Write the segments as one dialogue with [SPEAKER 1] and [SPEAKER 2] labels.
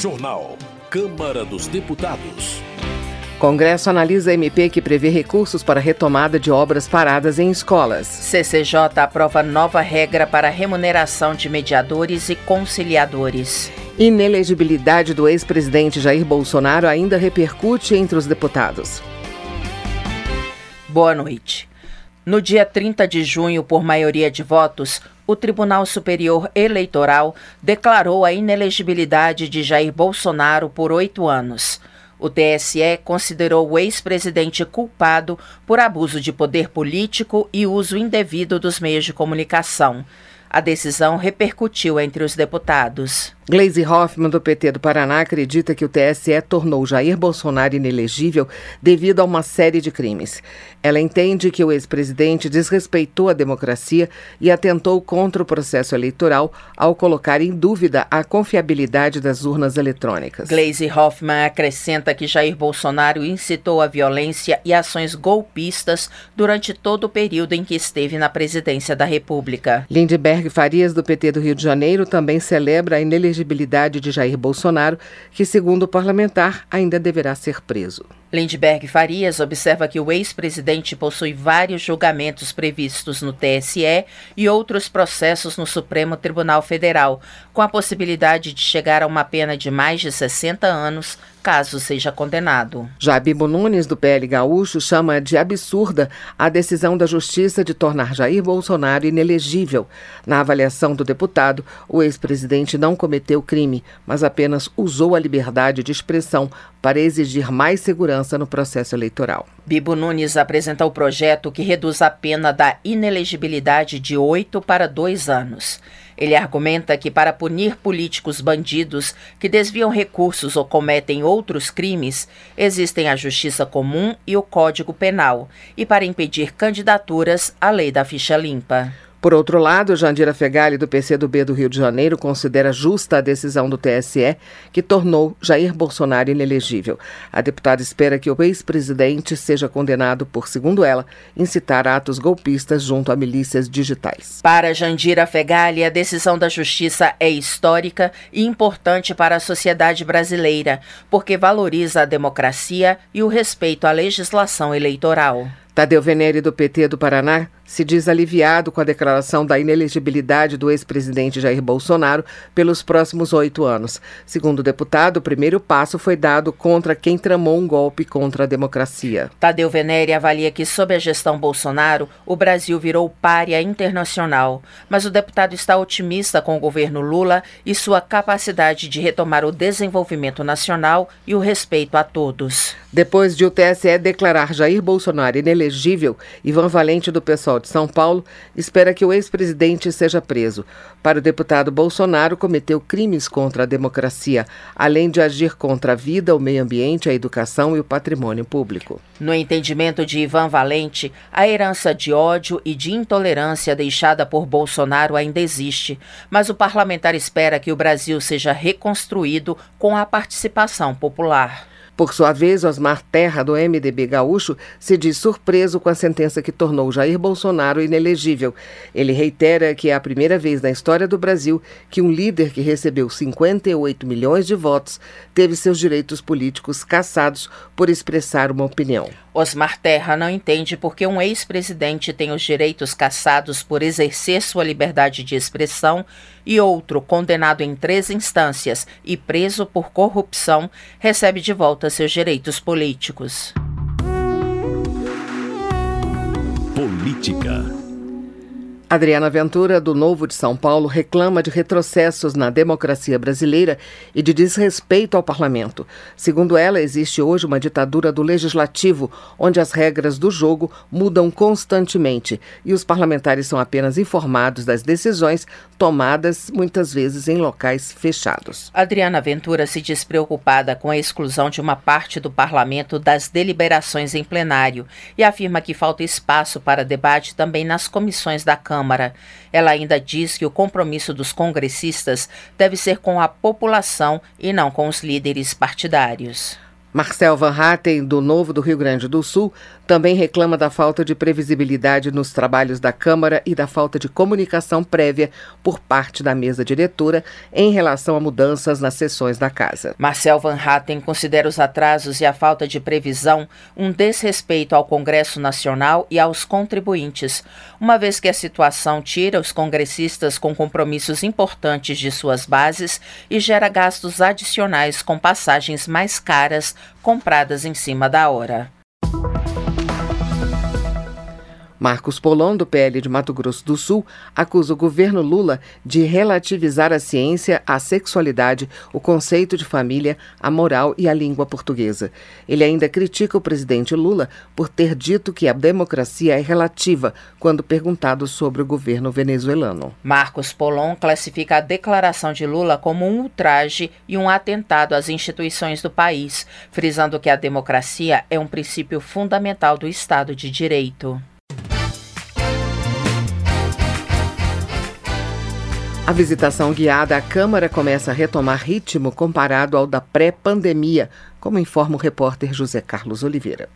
[SPEAKER 1] Jornal. Câmara dos Deputados.
[SPEAKER 2] Congresso analisa MP que prevê recursos para retomada de obras paradas em escolas.
[SPEAKER 3] CCJ aprova nova regra para remuneração de mediadores e conciliadores.
[SPEAKER 2] Inelegibilidade do ex-presidente Jair Bolsonaro ainda repercute entre os deputados.
[SPEAKER 3] Boa noite. No dia 30 de junho, por maioria de votos, o Tribunal Superior Eleitoral declarou a inelegibilidade de Jair Bolsonaro por oito anos. O TSE considerou o ex-presidente culpado por abuso de poder político e uso indevido dos meios de comunicação. A decisão repercutiu entre os deputados.
[SPEAKER 2] Gleisi Hoffmann, do PT do Paraná, acredita que o TSE tornou Jair Bolsonaro inelegível devido a uma série de crimes. Ela entende que o ex-presidente desrespeitou a democracia e atentou contra o processo eleitoral ao colocar em dúvida a confiabilidade das urnas eletrônicas.
[SPEAKER 3] Gleisi Hoffmann acrescenta que Jair Bolsonaro incitou a violência e ações golpistas durante todo o período em que esteve na presidência da República.
[SPEAKER 2] Lindbergh Farias, do PT do Rio de Janeiro, também celebra a inelegibilidade elegibilidade de Jair Bolsonaro, que, segundo o parlamentar, ainda deverá ser preso.
[SPEAKER 3] Lindbergh Farias observa que o ex-presidente possui vários julgamentos previstos no TSE e outros processos no Supremo Tribunal Federal, com a possibilidade de chegar a uma pena de mais de 60 anos caso seja condenado.
[SPEAKER 2] Já Bibo Nunes, do PL Gaúcho, chama de absurda a decisão da Justiça de tornar Jair Bolsonaro inelegível. Na avaliação do deputado, o ex-presidente não cometeu crime, mas apenas usou a liberdade de expressão para exigir mais segurança no processo eleitoral.
[SPEAKER 3] Bibo Nunes apresenta o projeto que reduz a pena da inelegibilidade de oito para dois anos. Ele argumenta que, para punir políticos bandidos que desviam recursos ou cometem outros crimes, existem a Justiça Comum e o Código Penal, e para impedir candidaturas, a Lei da Ficha Limpa.
[SPEAKER 2] Por outro lado, Jandira Fegali, do PCdoB do Rio de Janeiro, considera justa a decisão do TSE que tornou Jair Bolsonaro inelegível. A deputada espera que o ex-presidente seja condenado por, segundo ela, incitar atos golpistas junto a milícias digitais.
[SPEAKER 3] Para Jandira Fegali, a decisão da Justiça é histórica e importante para a sociedade brasileira, porque valoriza a democracia e o respeito à legislação eleitoral.
[SPEAKER 2] Tadeu Venere, do PT do Paraná, se diz aliviado com a declaração da inelegibilidade do ex-presidente Jair Bolsonaro pelos próximos oito anos. Segundo o deputado, o primeiro passo foi dado contra quem tramou um golpe contra a democracia.
[SPEAKER 3] Tadeu Venere avalia que, sob a gestão Bolsonaro, o Brasil virou párea internacional. Mas o deputado está otimista com o governo Lula e sua capacidade de retomar o desenvolvimento nacional e o respeito a todos.
[SPEAKER 2] Depois de o TSE declarar Jair Bolsonaro inelegível, Ivan Valente, do pessoal de São Paulo espera que o ex-presidente seja preso. Para o deputado Bolsonaro, cometeu crimes contra a democracia, além de agir contra a vida, o meio ambiente, a educação e o patrimônio público.
[SPEAKER 3] No entendimento de Ivan Valente, a herança de ódio e de intolerância deixada por Bolsonaro ainda existe, mas o parlamentar espera que o Brasil seja reconstruído com a participação popular.
[SPEAKER 2] Por sua vez, Osmar Terra, do MDB gaúcho, se diz surpreso com a sentença que tornou Jair Bolsonaro inelegível. Ele reitera que é a primeira vez na história do Brasil que um líder que recebeu 58 milhões de votos teve seus direitos políticos cassados por expressar uma opinião.
[SPEAKER 3] Osmar Terra não entende por que um ex-presidente tem os direitos cassados por exercer sua liberdade de expressão e outro, condenado em três instâncias e preso por corrupção, recebe de volta seus direitos políticos.
[SPEAKER 1] Política.
[SPEAKER 2] Adriana Ventura, do Novo de São Paulo, reclama de retrocessos na democracia brasileira e de desrespeito ao parlamento. Segundo ela, existe hoje uma ditadura do legislativo, onde as regras do jogo mudam constantemente e os parlamentares são apenas informados das decisões tomadas, muitas vezes em locais fechados.
[SPEAKER 3] Adriana Ventura se diz preocupada com a exclusão de uma parte do parlamento das deliberações em plenário e afirma que falta espaço para debate também nas comissões da Câmara. Câmara. Ela ainda diz que o compromisso dos congressistas deve ser com a população e não com os líderes partidários.
[SPEAKER 2] Marcel Van Hatten, do Novo do Rio Grande do Sul, Também reclama da falta de previsibilidade nos trabalhos da Câmara e da falta de comunicação prévia por parte da mesa diretora em relação a mudanças nas sessões da casa.
[SPEAKER 3] Marcel Van Hatten considera os atrasos e a falta de previsão um desrespeito ao Congresso Nacional e aos contribuintes, uma vez que a situação tira os congressistas com compromissos importantes de suas bases e gera gastos adicionais com passagens mais caras compradas em cima da hora.
[SPEAKER 2] Marcos Polon, do PL de Mato Grosso do Sul, acusa o governo Lula de relativizar a ciência, a sexualidade, o conceito de família, a moral e a língua portuguesa. Ele ainda critica o presidente Lula por ter dito que a democracia é relativa quando perguntado sobre o governo venezuelano.
[SPEAKER 3] Marcos Polon classifica a declaração de Lula como um ultraje e um atentado às instituições do país, frisando que a democracia é um princípio fundamental do Estado de Direito.
[SPEAKER 2] A visitação guiada à Câmara começa a retomar ritmo comparado ao da pré-pandemia, como informa o repórter José Carlos Oliveira.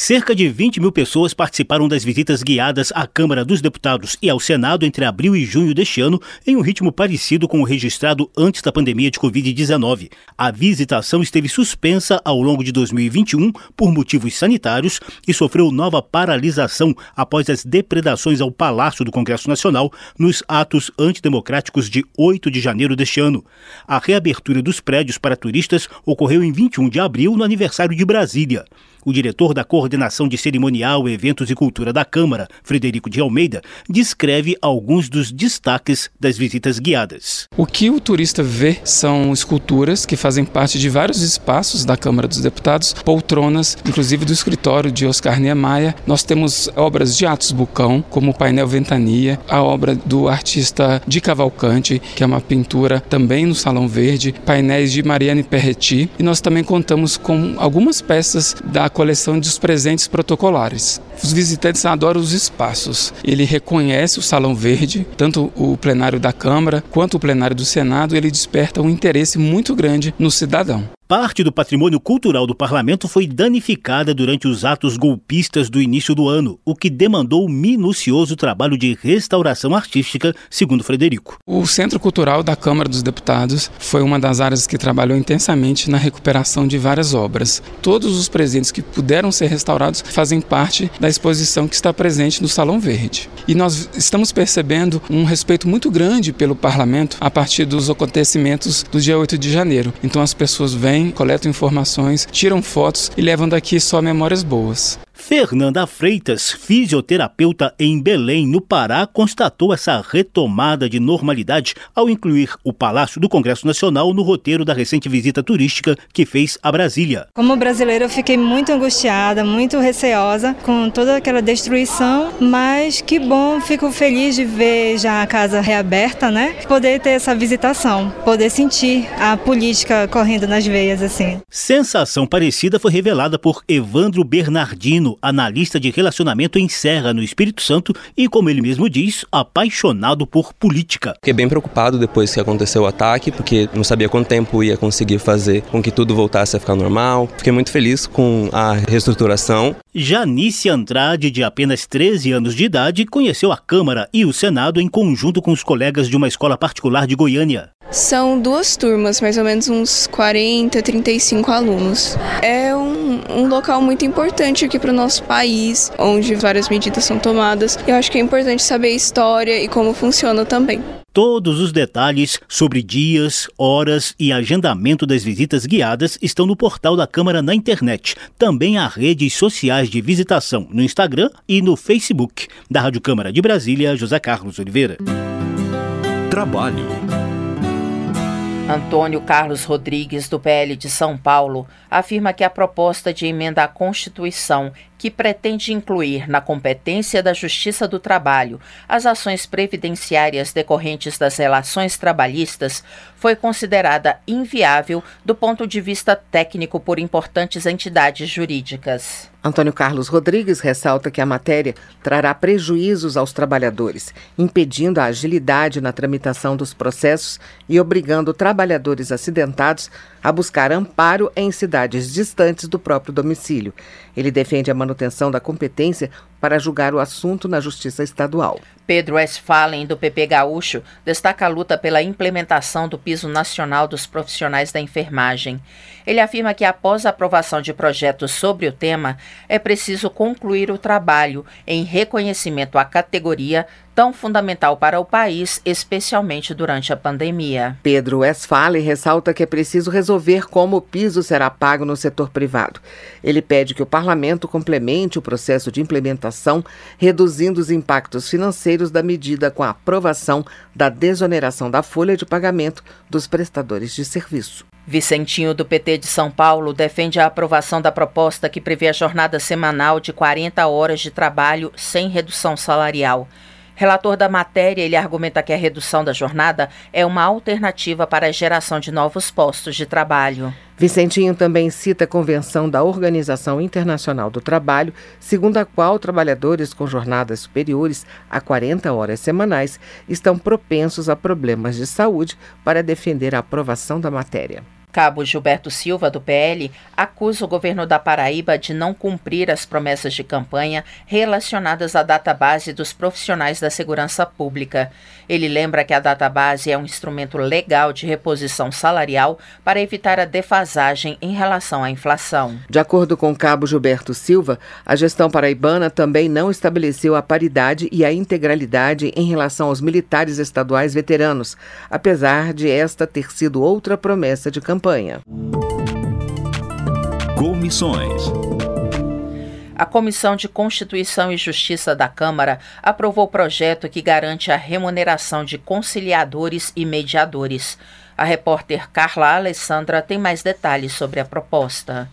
[SPEAKER 4] Cerca de 20 mil pessoas participaram das visitas guiadas à Câmara dos Deputados e ao Senado entre abril e junho deste ano, em um ritmo parecido com o registrado antes da pandemia de Covid-19. A visitação esteve suspensa ao longo de 2021 por motivos sanitários e sofreu nova paralisação após as depredações ao Palácio do Congresso Nacional nos atos antidemocráticos de 8 de janeiro deste ano. A reabertura dos prédios para turistas ocorreu em 21 de abril, no aniversário de Brasília. O diretor da Coordenação de Cerimonial, Eventos e Cultura da Câmara, Frederico de Almeida, descreve alguns dos destaques das visitas guiadas.
[SPEAKER 5] O que o turista vê são esculturas que fazem parte de vários espaços da Câmara dos Deputados, poltronas, inclusive do escritório de Oscar Niemeyer. Nós temos obras de Atos Bucão, como o painel Ventania, a obra do artista de Cavalcante, que é uma pintura também no Salão Verde, painéis de Mariane Perretti, e nós também contamos com algumas peças da coleção dos presentes protocolares. Os visitantes adoram os espaços. Ele reconhece o Salão Verde, tanto o plenário da Câmara quanto o plenário do Senado, ele desperta um interesse muito grande no cidadão.
[SPEAKER 4] Parte do patrimônio cultural do parlamento foi danificada durante os atos golpistas do início do ano, o que demandou um minucioso trabalho de restauração artística, segundo Frederico.
[SPEAKER 5] O Centro Cultural da Câmara dos Deputados foi uma das áreas que trabalhou intensamente na recuperação de várias obras. Todos os presentes que puderam ser restaurados fazem parte da exposição que está presente no Salão Verde. E nós estamos percebendo um respeito muito grande pelo parlamento a partir dos acontecimentos do dia 8 de janeiro. Então as pessoas vêm coletam informações, tiram fotos e levam daqui só memórias boas.
[SPEAKER 4] Fernanda Freitas, fisioterapeuta em Belém, no Pará, constatou essa retomada de normalidade ao incluir o Palácio do Congresso Nacional no roteiro da recente visita turística que fez a Brasília.
[SPEAKER 6] Como brasileira, eu fiquei muito angustiada, muito receosa com toda aquela destruição, mas que bom, fico feliz de ver já a casa reaberta, né? Poder ter essa visitação, poder sentir a política correndo nas veias assim.
[SPEAKER 4] Sensação parecida foi revelada por Evandro Bernardino, analista de relacionamento em Serra, no Espírito Santo, e, como ele mesmo diz, apaixonado por política.
[SPEAKER 7] Fiquei bem preocupado depois que aconteceu o ataque, porque não sabia quanto tempo ia conseguir fazer com que tudo voltasse a ficar normal. Fiquei muito feliz com a reestruturação.
[SPEAKER 4] Janice Andrade, de apenas 13 anos de idade, conheceu a Câmara e o Senado em conjunto com os colegas de uma escola particular de Goiânia.
[SPEAKER 8] São duas turmas, mais ou menos uns 40, 35 alunos. É um, um local muito importante aqui para o nosso país, onde várias medidas são tomadas. Eu acho que é importante saber a história e como funciona também.
[SPEAKER 4] Todos os detalhes sobre dias, horas e agendamento das visitas guiadas estão no portal da Câmara na internet. Também há redes sociais de visitação no Instagram e no Facebook. Da Rádio Câmara de Brasília, José Carlos Oliveira.
[SPEAKER 3] Trabalho. Antônio Carlos Rodrigues, do PL de São Paulo, afirma que a proposta de emenda à Constituição que pretende incluir na competência da Justiça do Trabalho as ações previdenciárias decorrentes das relações trabalhistas, foi considerada inviável do ponto de vista técnico por importantes entidades jurídicas.
[SPEAKER 2] Antônio Carlos Rodrigues ressalta que a matéria trará prejuízos aos trabalhadores, impedindo a agilidade na tramitação dos processos e obrigando trabalhadores acidentados a buscar amparo em cidades distantes do próprio domicílio. Ele defende a manutenção da competência para julgar o assunto na Justiça Estadual.
[SPEAKER 3] Pedro Westphalen, do PP Gaúcho, destaca a luta pela implementação do piso nacional dos profissionais da enfermagem. Ele afirma que, após a aprovação de projetos sobre o tema, é preciso concluir o trabalho em reconhecimento à categoria tão fundamental para o país, especialmente durante a pandemia.
[SPEAKER 2] Pedro Westphalen ressalta que é preciso resolver como o piso será pago no setor privado. Ele pede que o parlamento complemente o processo de implementação, reduzindo os impactos financeiros da medida com a aprovação da desoneração da folha de pagamento dos prestadores de serviço.
[SPEAKER 3] Vicentinho, do PT de São Paulo, defende a aprovação da proposta que prevê a jornada semanal de 40 horas de trabalho sem redução salarial. Relator da matéria, ele argumenta que a redução da jornada é uma alternativa para a geração de novos postos de trabalho.
[SPEAKER 2] Vicentinho também cita a Convenção da Organização Internacional do Trabalho, segundo a qual trabalhadores com jornadas superiores a 40 horas semanais estão propensos a problemas de saúde para defender a aprovação da matéria.
[SPEAKER 3] Cabo Gilberto Silva, do PL, acusa o governo da Paraíba de não cumprir as promessas de campanha relacionadas à database dos profissionais da segurança pública. Ele lembra que a database é um instrumento legal de reposição salarial para evitar a defasagem em relação à inflação.
[SPEAKER 2] De acordo com Cabo Gilberto Silva, a gestão paraibana também não estabeleceu a paridade e a integralidade em relação aos militares estaduais veteranos, apesar de esta ter sido outra promessa de campanha campanha.
[SPEAKER 1] Comissões.
[SPEAKER 3] A Comissão de Constituição e Justiça da Câmara aprovou o projeto que garante a remuneração de conciliadores e mediadores. A repórter Carla Alessandra tem mais detalhes sobre a proposta.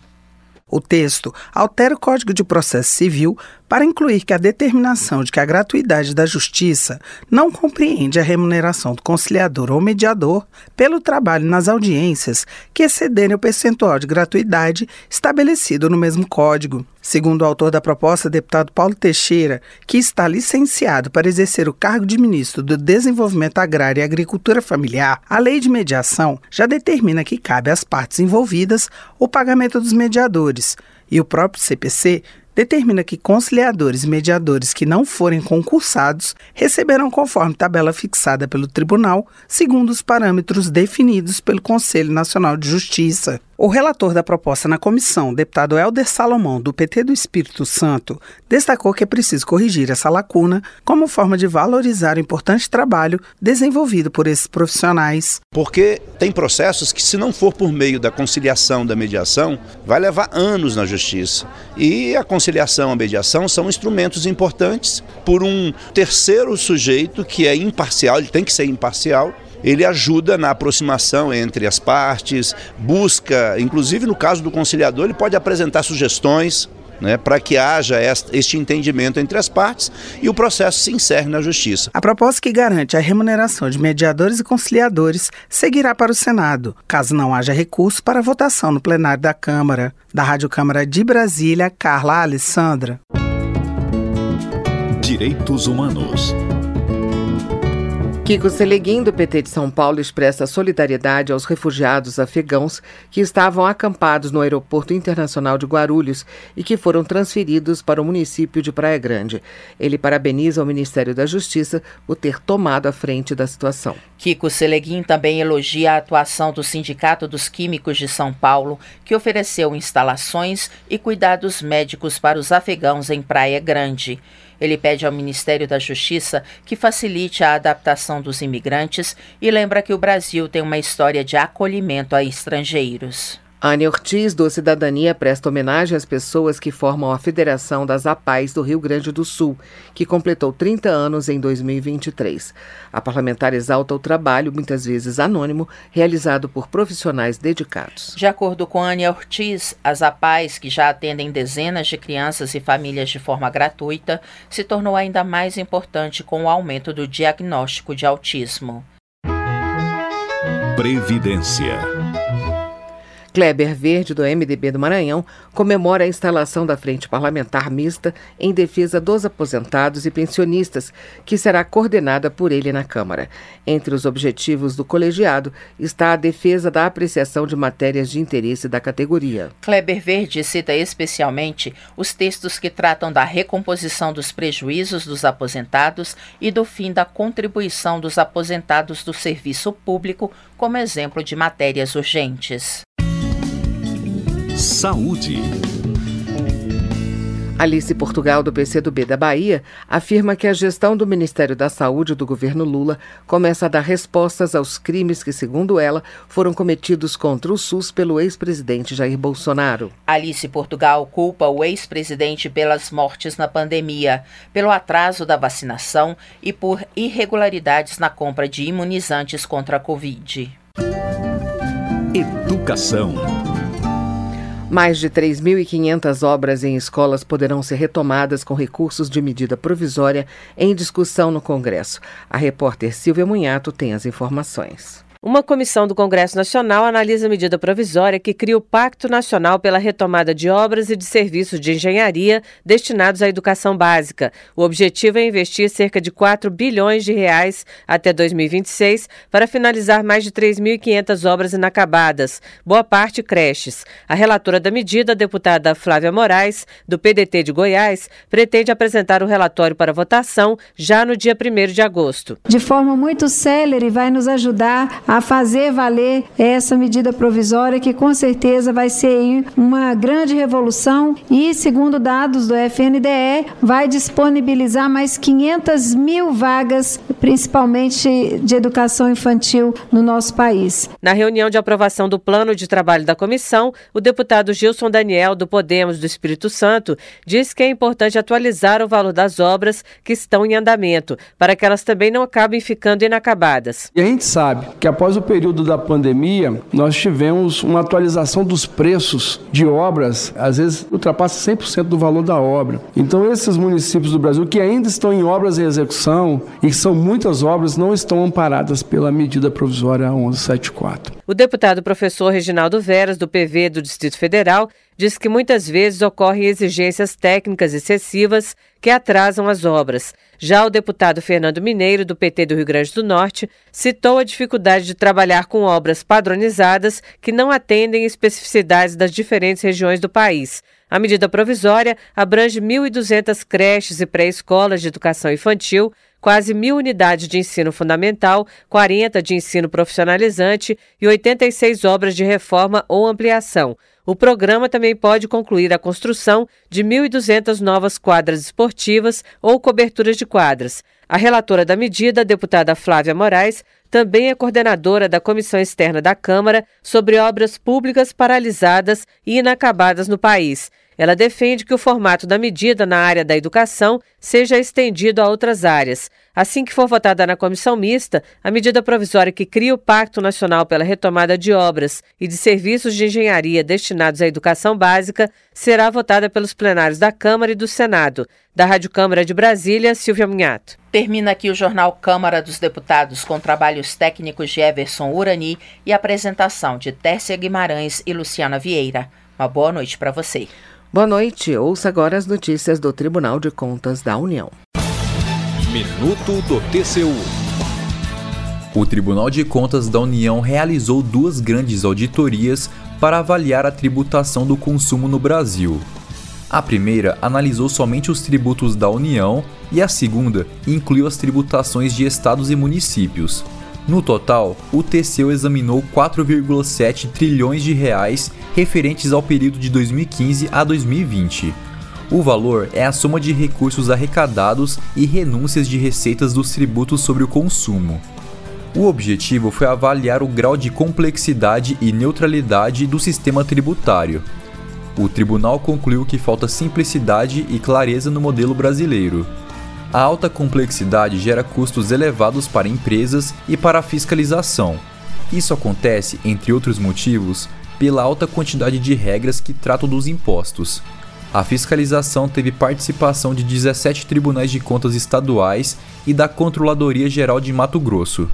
[SPEAKER 9] O texto altera o Código de Processo Civil para incluir que a determinação de que a gratuidade da justiça não compreende a remuneração do conciliador ou mediador pelo trabalho nas audiências que excederem o percentual de gratuidade estabelecido no mesmo Código. Segundo o autor da proposta, deputado Paulo Teixeira, que está licenciado para exercer o cargo de ministro do Desenvolvimento Agrário e Agricultura Familiar, a lei de mediação já determina que cabe às partes envolvidas o pagamento dos mediadores. E o próprio CPC determina que conciliadores e mediadores que não forem concursados receberão conforme tabela fixada pelo tribunal, segundo os parâmetros definidos pelo Conselho Nacional de Justiça. O relator da proposta na comissão, deputado Helder Salomão, do PT do Espírito Santo, destacou que é preciso corrigir essa lacuna como forma de valorizar o importante trabalho desenvolvido por esses profissionais.
[SPEAKER 10] Porque tem processos que, se não for por meio da conciliação, da mediação, vai levar anos na justiça. E a conciliação, a mediação são instrumentos importantes por um terceiro sujeito que é imparcial, ele tem que ser imparcial ele ajuda na aproximação entre as partes, busca, inclusive no caso do conciliador, ele pode apresentar sugestões né, para que haja este entendimento entre as partes e o processo se encerre na Justiça.
[SPEAKER 9] A proposta que garante a remuneração de mediadores e conciliadores seguirá para o Senado, caso não haja recurso para votação no plenário da Câmara. Da Rádio Câmara de Brasília, Carla Alessandra.
[SPEAKER 1] Direitos Humanos.
[SPEAKER 2] Kiko Seleguin, do PT de São Paulo, expressa solidariedade aos refugiados afegãos que estavam acampados no Aeroporto Internacional de Guarulhos e que foram transferidos para o município de Praia Grande. Ele parabeniza o Ministério da Justiça por ter tomado a frente da situação.
[SPEAKER 3] Kiko Seleguin também elogia a atuação do Sindicato dos Químicos de São Paulo, que ofereceu instalações e cuidados médicos para os afegãos em Praia Grande. Ele pede ao Ministério da Justiça que facilite a adaptação dos imigrantes e lembra que o Brasil tem uma história de acolhimento a estrangeiros.
[SPEAKER 2] Anne Ortiz, do Cidadania, presta homenagem às pessoas que formam a Federação das APAES do Rio Grande do Sul, que completou 30 anos em 2023. A parlamentar exalta o trabalho, muitas vezes anônimo, realizado por profissionais dedicados.
[SPEAKER 3] De acordo com Anne Ortiz, as APAES, que já atendem dezenas de crianças e famílias de forma gratuita, se tornou ainda mais importante com o aumento do diagnóstico de autismo.
[SPEAKER 1] Previdência.
[SPEAKER 2] Kleber Verde, do MDB do Maranhão, comemora a instalação da Frente Parlamentar Mista em defesa dos aposentados e pensionistas, que será coordenada por ele na Câmara. Entre os objetivos do colegiado está a defesa da apreciação de matérias de interesse da categoria.
[SPEAKER 3] Kleber Verde cita especialmente os textos que tratam da recomposição dos prejuízos dos aposentados e do fim da contribuição dos aposentados do serviço público, como exemplo de matérias urgentes.
[SPEAKER 1] Saúde.
[SPEAKER 2] Alice Portugal, do PCdoB da Bahia, afirma que a gestão do Ministério da Saúde do governo Lula começa a dar respostas aos crimes que, segundo ela, foram cometidos contra o SUS pelo ex-presidente Jair Bolsonaro.
[SPEAKER 3] Alice Portugal culpa o ex-presidente pelas mortes na pandemia, pelo atraso da vacinação e por irregularidades na compra de imunizantes contra a Covid.
[SPEAKER 1] Educação.
[SPEAKER 2] Mais de 3.500 obras em escolas poderão ser retomadas com recursos de medida provisória em discussão no Congresso. A repórter Silvia Munhato tem as informações.
[SPEAKER 11] Uma comissão do Congresso Nacional analisa a medida provisória que cria o Pacto Nacional pela Retomada de Obras e de Serviços de Engenharia destinados à educação básica. O objetivo é investir cerca de 4 bilhões de reais até 2026 para finalizar mais de 3.500 obras inacabadas, boa parte creches. A relatora da medida, a deputada Flávia Moraes, do PDT de Goiás, pretende apresentar o relatório para votação já no dia 1 de agosto.
[SPEAKER 12] De forma muito célere, vai nos ajudar a a fazer valer essa medida provisória, que com certeza vai ser uma grande revolução e, segundo dados do FNDE, vai disponibilizar mais 500 mil vagas, principalmente de educação infantil no nosso país.
[SPEAKER 11] Na reunião de aprovação do plano de trabalho da comissão, o deputado Gilson Daniel, do Podemos do Espírito Santo, disse que é importante atualizar o valor das obras que estão em andamento, para que elas também não acabem ficando inacabadas.
[SPEAKER 13] E a gente sabe que após Após o período da pandemia, nós tivemos uma atualização dos preços de obras, às vezes ultrapassa 100% do valor da obra. Então, esses municípios do Brasil que ainda estão em obras em execução, e são muitas obras, não estão amparadas pela medida provisória 1174.
[SPEAKER 11] O deputado professor Reginaldo Veras, do PV do Distrito Federal, diz que muitas vezes ocorrem exigências técnicas excessivas que atrasam as obras. Já o deputado Fernando Mineiro, do PT do Rio Grande do Norte, citou a dificuldade de trabalhar com obras padronizadas que não atendem especificidades das diferentes regiões do país. A medida provisória abrange 1.200 creches e pré-escolas de educação infantil, quase mil unidades de ensino fundamental, 40 de ensino profissionalizante e 86 obras de reforma ou ampliação. O programa também pode concluir a construção de 1.200 novas quadras esportivas ou coberturas de quadras. A relatora da medida, a deputada Flávia Moraes, também é coordenadora da Comissão Externa da Câmara sobre obras públicas paralisadas e inacabadas no país. Ela defende que o formato da medida na área da educação seja estendido a outras áreas. Assim que for votada na comissão mista, a medida provisória que cria o Pacto Nacional pela Retomada de Obras e de Serviços de Engenharia destinados à educação básica será votada pelos plenários da Câmara e do Senado. Da Rádio Câmara de Brasília, Silvia Munhato.
[SPEAKER 3] Termina aqui o jornal Câmara dos Deputados com trabalhos técnicos de Everson Urani e apresentação de Tércia Guimarães e Luciana Vieira. Uma boa noite para você.
[SPEAKER 2] Boa noite. Ouça agora as notícias do Tribunal de Contas da União.
[SPEAKER 1] Minuto do TCU.
[SPEAKER 14] O Tribunal de Contas da União realizou duas grandes auditorias para avaliar a tributação do consumo no Brasil. A primeira analisou somente os tributos da União e a segunda incluiu as tributações de estados e municípios. No total, o TCU examinou 4,7 trilhões de reais referentes ao período de 2015 a 2020. O valor é a soma de recursos arrecadados e renúncias de receitas dos tributos sobre o consumo. O objetivo foi avaliar o grau de complexidade e neutralidade do sistema tributário. O tribunal concluiu que falta simplicidade e clareza no modelo brasileiro a alta complexidade gera custos elevados para empresas e para a fiscalização. Isso acontece, entre outros motivos, pela alta quantidade de regras que tratam dos impostos. A fiscalização teve participação de 17 tribunais de contas estaduais e da Controladoria Geral de Mato Grosso.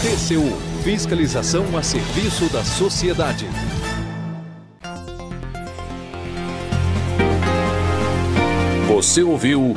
[SPEAKER 1] TCU é Fiscalização a serviço da sociedade.
[SPEAKER 15] Você ouviu